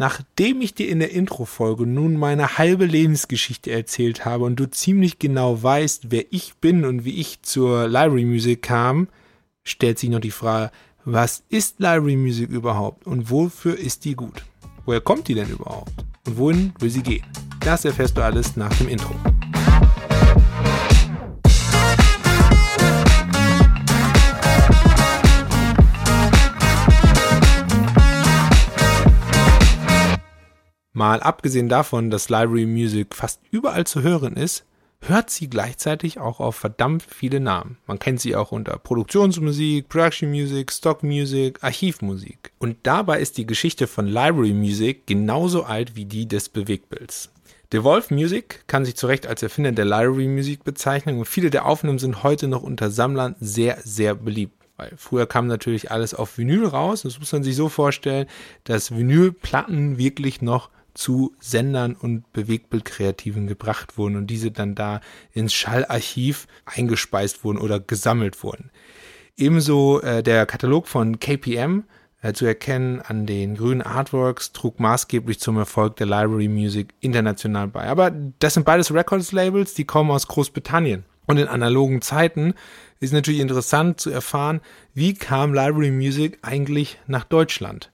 Nachdem ich dir in der Intro-Folge nun meine halbe Lebensgeschichte erzählt habe und du ziemlich genau weißt, wer ich bin und wie ich zur Library Music kam, stellt sich noch die Frage, was ist Library Music überhaupt und wofür ist die gut? Woher kommt die denn überhaupt? Und wohin will sie gehen? Das erfährst du alles nach dem Intro. Mal abgesehen davon, dass Library Music fast überall zu hören ist, hört sie gleichzeitig auch auf verdammt viele Namen. Man kennt sie auch unter Produktionsmusik, Production Music, Stock Music, Archivmusik. Und dabei ist die Geschichte von Library Music genauso alt wie die des Bewegtbilds. Devolve Music kann sich zu Recht als Erfinder der Library Music bezeichnen und viele der Aufnahmen sind heute noch unter Sammlern sehr, sehr beliebt. Weil früher kam natürlich alles auf Vinyl raus. Das muss man sich so vorstellen, dass Vinylplatten wirklich noch zu Sendern und Bewegtbildkreativen gebracht wurden und diese dann da ins Schallarchiv eingespeist wurden oder gesammelt wurden. Ebenso äh, der Katalog von KPM äh, zu erkennen an den grünen Artworks trug maßgeblich zum Erfolg der Library Music international bei. Aber das sind beides Records-Labels, die kommen aus Großbritannien. Und in analogen Zeiten ist natürlich interessant zu erfahren, wie kam Library Music eigentlich nach Deutschland?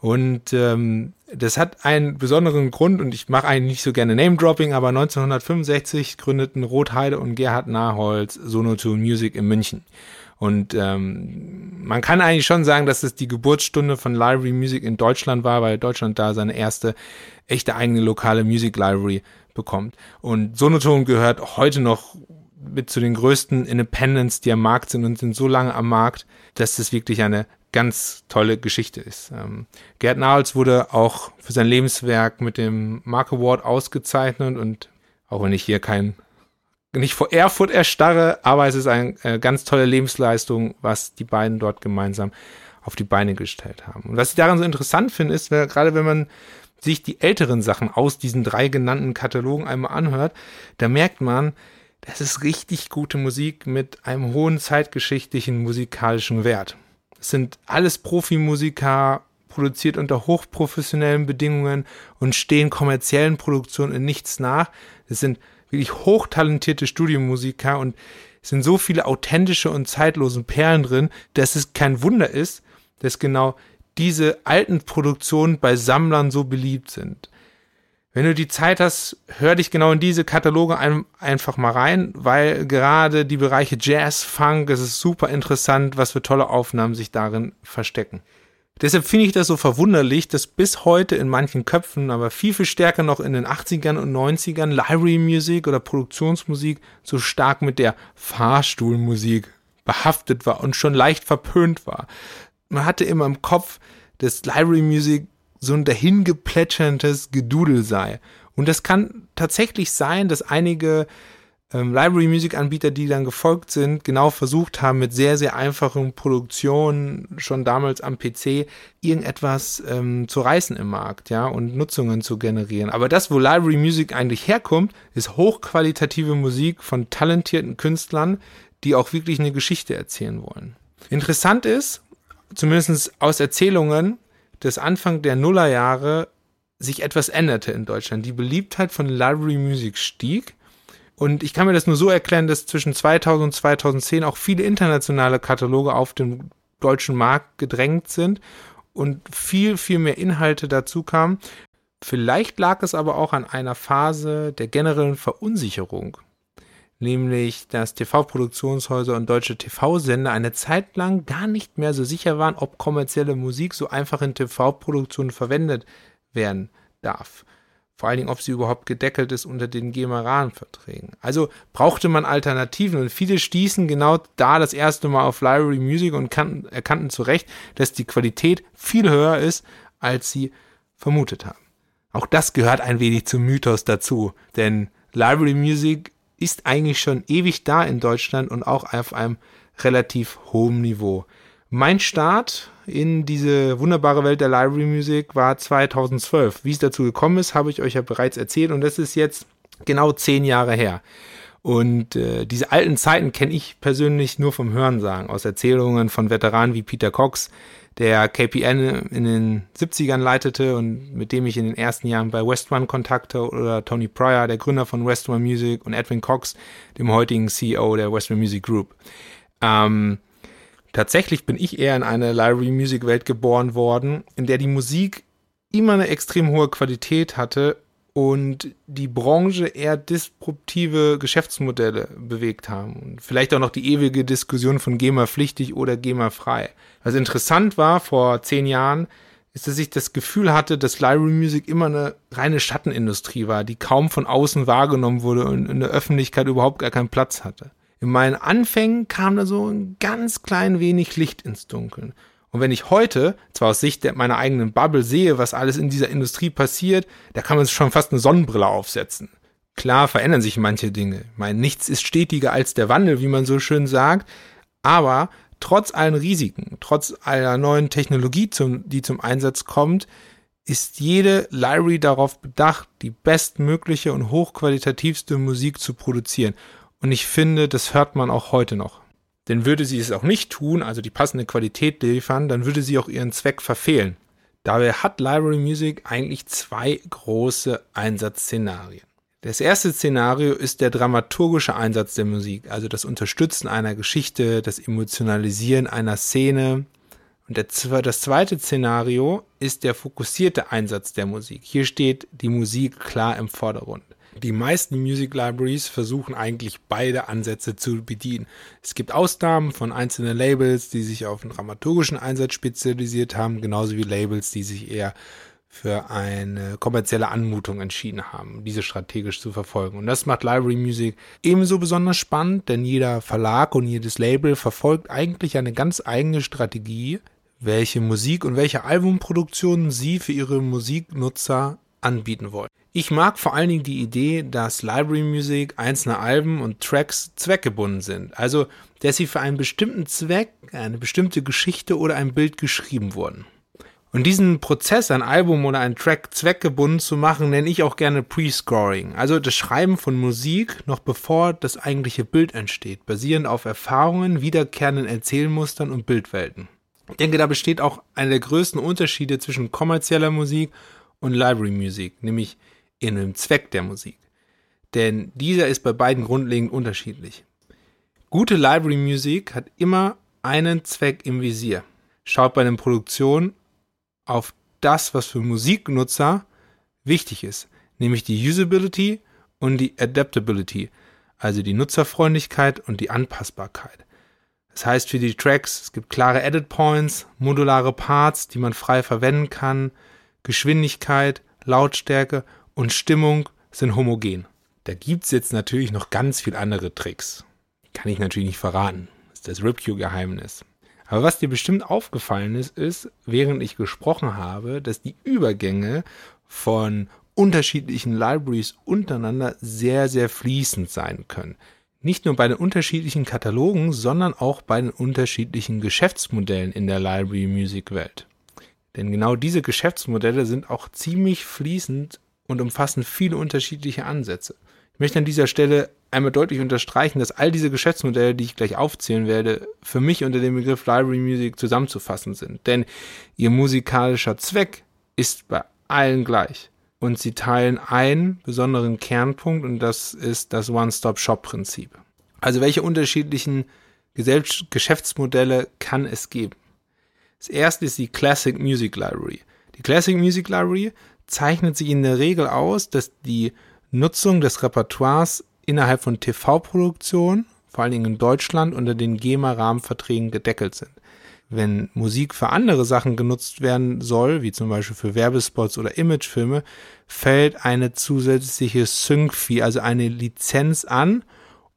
Und ähm, das hat einen besonderen Grund und ich mache eigentlich nicht so gerne Name-Dropping, aber 1965 gründeten Rotheide und Gerhard Naholz Sonotune Music in München. Und ähm, man kann eigentlich schon sagen, dass es die Geburtsstunde von Library Music in Deutschland war, weil Deutschland da seine erste echte eigene lokale Music Library bekommt. Und Sonotone gehört heute noch mit zu den größten Independents, die am Markt sind und sind so lange am Markt, dass es wirklich eine ganz tolle Geschichte ist. Ähm, Gerd Nahls wurde auch für sein Lebenswerk mit dem Mark Award ausgezeichnet und auch wenn ich hier kein nicht vor Erfurt erstarre, aber es ist eine äh, ganz tolle Lebensleistung, was die beiden dort gemeinsam auf die Beine gestellt haben. Und was ich daran so interessant finde, ist, weil, gerade wenn man sich die älteren Sachen aus diesen drei genannten Katalogen einmal anhört, da merkt man, das ist richtig gute Musik mit einem hohen zeitgeschichtlichen musikalischen Wert. Es sind alles Profimusiker, produziert unter hochprofessionellen Bedingungen und stehen kommerziellen Produktionen in nichts nach. Es sind wirklich hochtalentierte Studiomusiker und es sind so viele authentische und zeitlose Perlen drin, dass es kein Wunder ist, dass genau diese alten Produktionen bei Sammlern so beliebt sind. Wenn du die Zeit hast, hör dich genau in diese Kataloge ein, einfach mal rein, weil gerade die Bereiche Jazz, Funk, es ist super interessant, was für tolle Aufnahmen sich darin verstecken. Deshalb finde ich das so verwunderlich, dass bis heute in manchen Köpfen, aber viel, viel stärker noch in den 80ern und 90ern Library Music oder Produktionsmusik so stark mit der Fahrstuhlmusik behaftet war und schon leicht verpönt war. Man hatte immer im Kopf, dass Library Music so ein dahingeplätscherndes Gedudel sei. Und das kann tatsächlich sein, dass einige ähm, Library Music Anbieter, die dann gefolgt sind, genau versucht haben, mit sehr, sehr einfachen Produktionen schon damals am PC irgendetwas ähm, zu reißen im Markt, ja, und Nutzungen zu generieren. Aber das, wo Library Music eigentlich herkommt, ist hochqualitative Musik von talentierten Künstlern, die auch wirklich eine Geschichte erzählen wollen. Interessant ist, zumindest aus Erzählungen, dass Anfang der Nullerjahre sich etwas änderte in Deutschland. Die Beliebtheit von Library Music stieg. Und ich kann mir das nur so erklären, dass zwischen 2000 und 2010 auch viele internationale Kataloge auf den deutschen Markt gedrängt sind und viel, viel mehr Inhalte dazu kamen. Vielleicht lag es aber auch an einer Phase der generellen Verunsicherung nämlich dass TV-Produktionshäuser und deutsche TV-Sender eine Zeit lang gar nicht mehr so sicher waren, ob kommerzielle Musik so einfach in TV-Produktionen verwendet werden darf. Vor allen Dingen, ob sie überhaupt gedeckelt ist unter den GEMA-Rahmenverträgen. Also brauchte man Alternativen und viele stießen genau da das erste Mal auf Library Music und kannten, erkannten zu Recht, dass die Qualität viel höher ist, als sie vermutet haben. Auch das gehört ein wenig zum Mythos dazu, denn Library Music ist eigentlich schon ewig da in Deutschland und auch auf einem relativ hohen Niveau. Mein Start in diese wunderbare Welt der Library Music war 2012. Wie es dazu gekommen ist, habe ich euch ja bereits erzählt und das ist jetzt genau zehn Jahre her. Und äh, diese alten Zeiten kenne ich persönlich nur vom Hörensagen, aus Erzählungen von Veteranen wie Peter Cox, der KPN in den 70ern leitete und mit dem ich in den ersten Jahren bei West One kontakte oder Tony Pryor, der Gründer von West One Music und Edwin Cox, dem heutigen CEO der West One Music Group. Ähm, tatsächlich bin ich eher in eine Library Music Welt geboren worden, in der die Musik immer eine extrem hohe Qualität hatte und die Branche eher disruptive Geschäftsmodelle bewegt haben. Und vielleicht auch noch die ewige Diskussion von GEMA pflichtig oder GEMA frei. Was interessant war vor zehn Jahren, ist, dass ich das Gefühl hatte, dass Library Music immer eine reine Schattenindustrie war, die kaum von außen wahrgenommen wurde und in der Öffentlichkeit überhaupt gar keinen Platz hatte. In meinen Anfängen kam da so ein ganz klein wenig Licht ins Dunkeln. Und wenn ich heute, zwar aus Sicht meiner eigenen Bubble sehe, was alles in dieser Industrie passiert, da kann man schon fast eine Sonnenbrille aufsetzen. Klar verändern sich manche Dinge. Ich meine, nichts ist stetiger als der Wandel, wie man so schön sagt. Aber trotz allen Risiken, trotz aller neuen Technologie, zum, die zum Einsatz kommt, ist jede Library darauf bedacht, die bestmögliche und hochqualitativste Musik zu produzieren. Und ich finde, das hört man auch heute noch. Denn würde sie es auch nicht tun, also die passende Qualität liefern, dann würde sie auch ihren Zweck verfehlen. Dabei hat Library Music eigentlich zwei große Einsatzszenarien. Das erste Szenario ist der dramaturgische Einsatz der Musik, also das Unterstützen einer Geschichte, das Emotionalisieren einer Szene. Und das zweite Szenario ist der fokussierte Einsatz der Musik. Hier steht die Musik klar im Vordergrund. Die meisten Music Libraries versuchen eigentlich beide Ansätze zu bedienen. Es gibt Ausnahmen von einzelnen Labels, die sich auf einen dramaturgischen Einsatz spezialisiert haben, genauso wie Labels, die sich eher für eine kommerzielle Anmutung entschieden haben, diese strategisch zu verfolgen. Und das macht Library Music ebenso besonders spannend, denn jeder Verlag und jedes Label verfolgt eigentlich eine ganz eigene Strategie, welche Musik und welche Albumproduktionen sie für ihre Musiknutzer anbieten wollen. Ich mag vor allen Dingen die Idee, dass Library Music einzelne Alben und Tracks zweckgebunden sind. Also, dass sie für einen bestimmten Zweck, eine bestimmte Geschichte oder ein Bild geschrieben wurden. Und diesen Prozess, ein Album oder ein Track zweckgebunden zu machen, nenne ich auch gerne Pre-Scoring. Also das Schreiben von Musik noch bevor das eigentliche Bild entsteht, basierend auf Erfahrungen, wiederkehrenden Erzählmustern und Bildwelten. Ich denke, da besteht auch einer der größten Unterschiede zwischen kommerzieller Musik und Library Music, nämlich in dem Zweck der Musik. Denn dieser ist bei beiden grundlegend unterschiedlich. Gute Library Music hat immer einen Zweck im Visier. Schaut bei den Produktionen auf das, was für Musiknutzer wichtig ist, nämlich die Usability und die Adaptability, also die Nutzerfreundlichkeit und die Anpassbarkeit. Das heißt für die Tracks, es gibt klare Edit Points, modulare Parts, die man frei verwenden kann, Geschwindigkeit, Lautstärke und Stimmung sind homogen. Da gibt es jetzt natürlich noch ganz viel andere Tricks. Kann ich natürlich nicht verraten. Das ist das RipQ-Geheimnis. Aber was dir bestimmt aufgefallen ist, ist, während ich gesprochen habe, dass die Übergänge von unterschiedlichen Libraries untereinander sehr, sehr fließend sein können. Nicht nur bei den unterschiedlichen Katalogen, sondern auch bei den unterschiedlichen Geschäftsmodellen in der Library Music Welt. Denn genau diese Geschäftsmodelle sind auch ziemlich fließend und umfassen viele unterschiedliche Ansätze. Ich möchte an dieser Stelle einmal deutlich unterstreichen, dass all diese Geschäftsmodelle, die ich gleich aufzählen werde, für mich unter dem Begriff Library Music zusammenzufassen sind. Denn ihr musikalischer Zweck ist bei allen gleich. Und sie teilen einen besonderen Kernpunkt und das ist das One-Stop-Shop-Prinzip. Also welche unterschiedlichen Geschäftsmodelle kann es geben? Das erste ist die Classic Music Library. Die Classic Music Library zeichnet sich in der Regel aus, dass die Nutzung des Repertoires innerhalb von TV-Produktionen, vor allen Dingen in Deutschland, unter den GEMA-Rahmenverträgen gedeckelt sind. Wenn Musik für andere Sachen genutzt werden soll, wie zum Beispiel für Werbespots oder Imagefilme, fällt eine zusätzliche Sync-Fee, also eine Lizenz an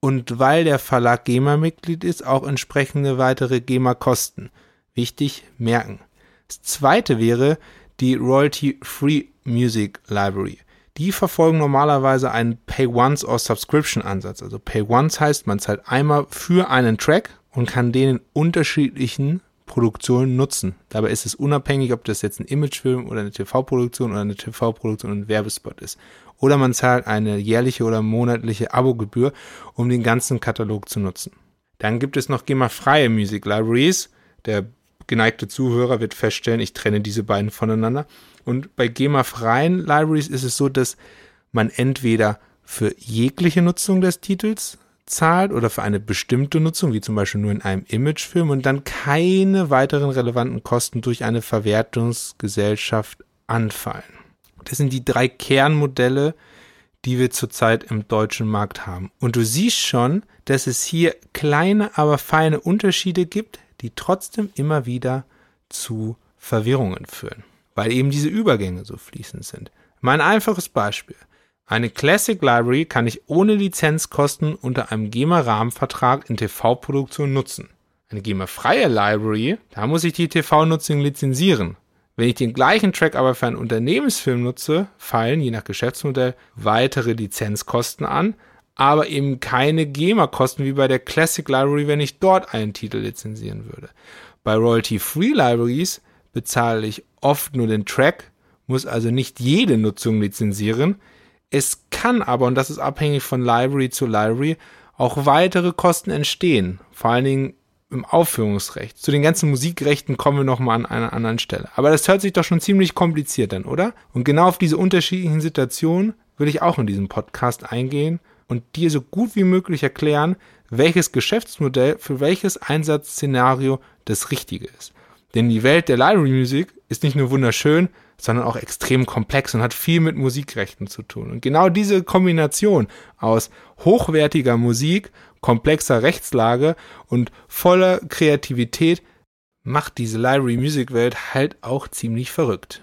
und weil der Verlag GEMA-Mitglied ist, auch entsprechende weitere GEMA-Kosten. Wichtig, merken. Das zweite wäre die Royalty-Free Music Library. Die verfolgen normalerweise einen Pay-Once- or Subscription-Ansatz. Also Pay-Once heißt, man zahlt einmal für einen Track und kann den in unterschiedlichen Produktion nutzen. Dabei ist es unabhängig, ob das jetzt ein Imagefilm oder eine TV-Produktion oder eine TV-Produktion und ein Werbespot ist. Oder man zahlt eine jährliche oder monatliche Abogebühr, um den ganzen Katalog zu nutzen. Dann gibt es noch GEMA-freie Music Libraries. Der geneigte Zuhörer wird feststellen, ich trenne diese beiden voneinander. Und bei GEMA-freien Libraries ist es so, dass man entweder für jegliche Nutzung des Titels zahlt oder für eine bestimmte Nutzung, wie zum Beispiel nur in einem Imagefilm und dann keine weiteren relevanten Kosten durch eine Verwertungsgesellschaft anfallen. Das sind die drei Kernmodelle, die wir zurzeit im deutschen Markt haben. Und du siehst schon, dass es hier kleine, aber feine Unterschiede gibt, die trotzdem immer wieder zu Verwirrungen führen, weil eben diese Übergänge so fließend sind. Mein einfaches Beispiel. Eine Classic Library kann ich ohne Lizenzkosten unter einem GEMA-Rahmenvertrag in TV-Produktion nutzen. Eine GEMA-freie Library, da muss ich die TV-Nutzung lizenzieren. Wenn ich den gleichen Track aber für einen Unternehmensfilm nutze, fallen, je nach Geschäftsmodell, weitere Lizenzkosten an, aber eben keine GEMA-Kosten wie bei der Classic Library, wenn ich dort einen Titel lizenzieren würde. Bei Royalty-Free Libraries bezahle ich oft nur den Track, muss also nicht jede Nutzung lizenzieren, es kann aber, und das ist abhängig von Library zu Library, auch weitere Kosten entstehen. Vor allen Dingen im Aufführungsrecht. Zu den ganzen Musikrechten kommen wir nochmal an einer anderen Stelle. Aber das hört sich doch schon ziemlich kompliziert an, oder? Und genau auf diese unterschiedlichen Situationen will ich auch in diesem Podcast eingehen und dir so gut wie möglich erklären, welches Geschäftsmodell für welches Einsatzszenario das Richtige ist. Denn die Welt der Library Music ist nicht nur wunderschön, sondern auch extrem komplex und hat viel mit Musikrechten zu tun. Und genau diese Kombination aus hochwertiger Musik, komplexer Rechtslage und voller Kreativität macht diese Library Music Welt halt auch ziemlich verrückt.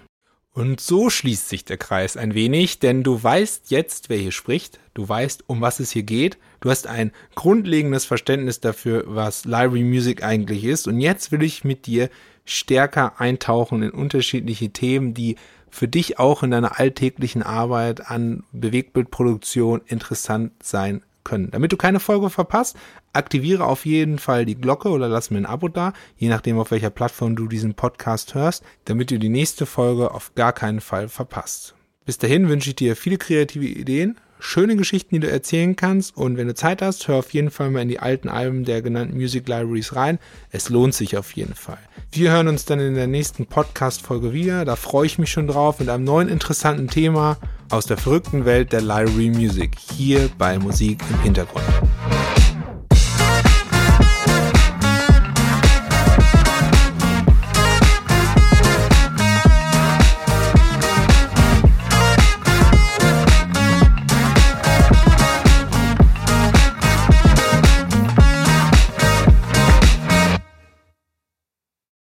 Und so schließt sich der Kreis ein wenig, denn du weißt jetzt, wer hier spricht, du weißt, um was es hier geht, du hast ein grundlegendes Verständnis dafür, was Library Music eigentlich ist. Und jetzt will ich mit dir stärker eintauchen in unterschiedliche Themen, die für dich auch in deiner alltäglichen Arbeit an Bewegtbildproduktion interessant sein können. Damit du keine Folge verpasst, aktiviere auf jeden Fall die Glocke oder lass mir ein Abo da, je nachdem auf welcher Plattform du diesen Podcast hörst, damit du die nächste Folge auf gar keinen Fall verpasst. Bis dahin wünsche ich dir viele kreative Ideen, schöne Geschichten, die du erzählen kannst. Und wenn du Zeit hast, hör auf jeden Fall mal in die alten Alben der genannten Music Libraries rein. Es lohnt sich auf jeden Fall. Wir hören uns dann in der nächsten Podcast-Folge wieder. Da freue ich mich schon drauf mit einem neuen interessanten Thema aus der verrückten Welt der Library Music hier bei Musik im Hintergrund.